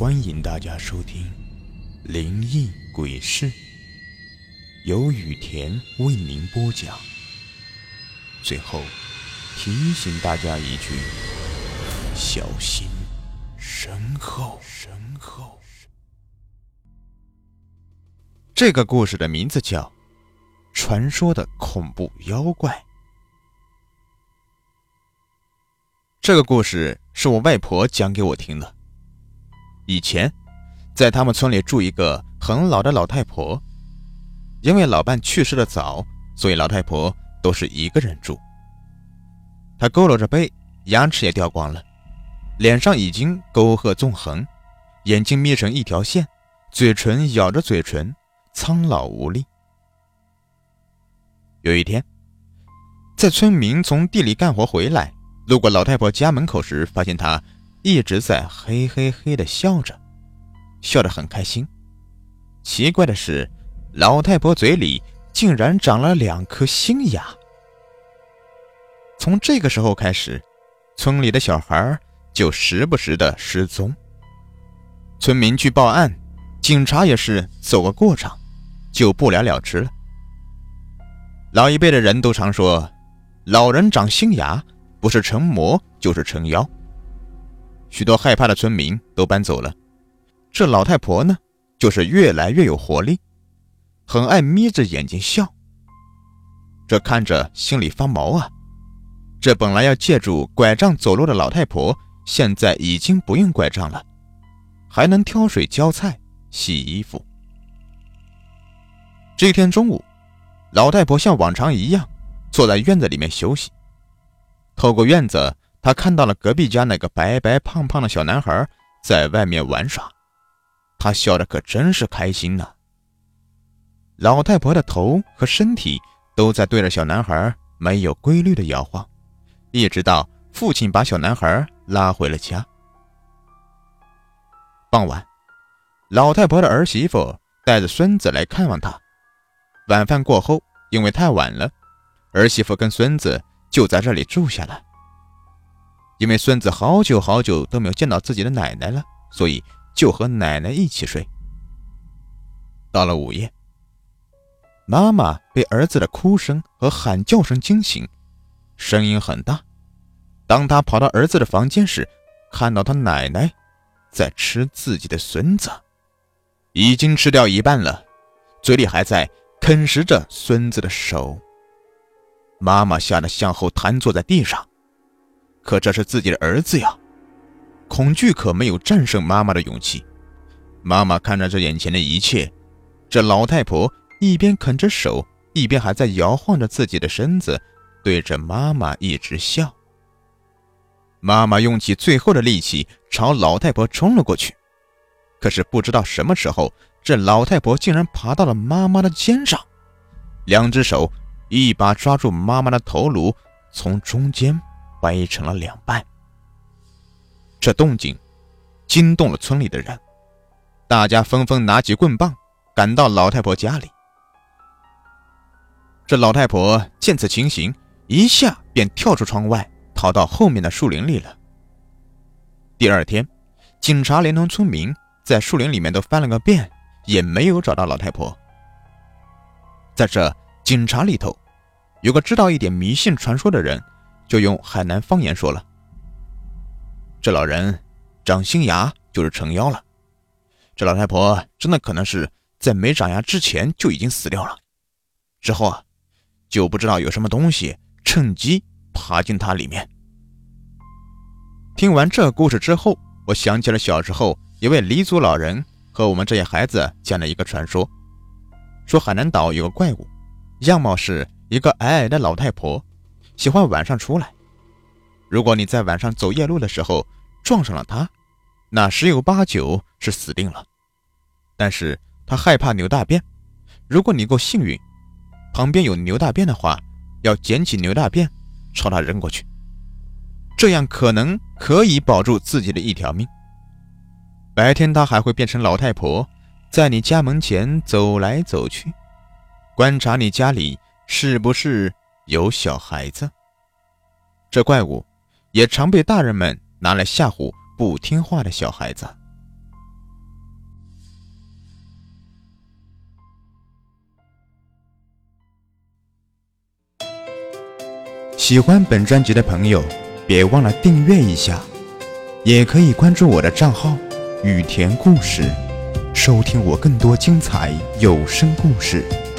欢迎大家收听《灵异鬼事》，由雨田为您播讲。最后提醒大家一句：小心身后。身后。这个故事的名字叫《传说的恐怖妖怪》。这个故事是我外婆讲给我听的。以前，在他们村里住一个很老的老太婆，因为老伴去世的早，所以老太婆都是一个人住。她佝偻着背，牙齿也掉光了，脸上已经沟壑纵横，眼睛眯成一条线，嘴唇咬着嘴唇，苍老无力。有一天，在村民从地里干活回来，路过老太婆家门口时，发现她。一直在嘿嘿嘿的笑着，笑得很开心。奇怪的是，老太婆嘴里竟然长了两颗新牙。从这个时候开始，村里的小孩就时不时的失踪。村民去报案，警察也是走个过场，就不了了之了。老一辈的人都常说，老人长新牙，不是成魔就是成妖。许多害怕的村民都搬走了，这老太婆呢，就是越来越有活力，很爱眯着眼睛笑。这看着心里发毛啊！这本来要借助拐杖走路的老太婆，现在已经不用拐杖了，还能挑水、浇菜、洗衣服。这天中午，老太婆像往常一样坐在院子里面休息，透过院子。他看到了隔壁家那个白白胖胖的小男孩在外面玩耍，他笑得可真是开心呢。老太婆的头和身体都在对着小男孩没有规律的摇晃，一直到父亲把小男孩拉回了家。傍晚，老太婆的儿媳妇带着孙子来看望他。晚饭过后，因为太晚了，儿媳妇跟孙子就在这里住下了。因为孙子好久好久都没有见到自己的奶奶了，所以就和奶奶一起睡。到了午夜，妈妈被儿子的哭声和喊叫声惊醒，声音很大。当他跑到儿子的房间时，看到他奶奶在吃自己的孙子，已经吃掉一半了，嘴里还在啃食着孙子的手。妈妈吓得向后瘫坐在地上。可这是自己的儿子呀，恐惧可没有战胜妈妈的勇气。妈妈看着这眼前的一切，这老太婆一边啃着手，一边还在摇晃着自己的身子，对着妈妈一直笑。妈妈用起最后的力气朝老太婆冲了过去，可是不知道什么时候，这老太婆竟然爬到了妈妈的肩上，两只手一把抓住妈妈的头颅，从中间。掰成了两半。这动静惊动了村里的人，大家纷纷拿起棍棒赶到老太婆家里。这老太婆见此情形，一下便跳出窗外，逃到后面的树林里了。第二天，警察连同村民在树林里面都翻了个遍，也没有找到老太婆。在这警察里头，有个知道一点迷信传说的人。就用海南方言说了：“这老人长新牙就是成妖了，这老太婆真的可能是在没长牙之前就已经死掉了，之后啊，就不知道有什么东西趁机爬进她里面。”听完这故事之后，我想起了小时候一位黎族老人和我们这些孩子讲的一个传说，说海南岛有个怪物，样貌是一个矮矮的老太婆。喜欢晚上出来。如果你在晚上走夜路的时候撞上了他，那十有八九是死定了。但是他害怕牛大便，如果你够幸运，旁边有牛大便的话，要捡起牛大便朝他扔过去，这样可能可以保住自己的一条命。白天他还会变成老太婆，在你家门前走来走去，观察你家里是不是。有小孩子。这怪物也常被大人们拿来吓唬不听话的小孩子。喜欢本专辑的朋友别忘了订阅一下也可以关注我的账号雨田故事收听我更多精彩有声故事。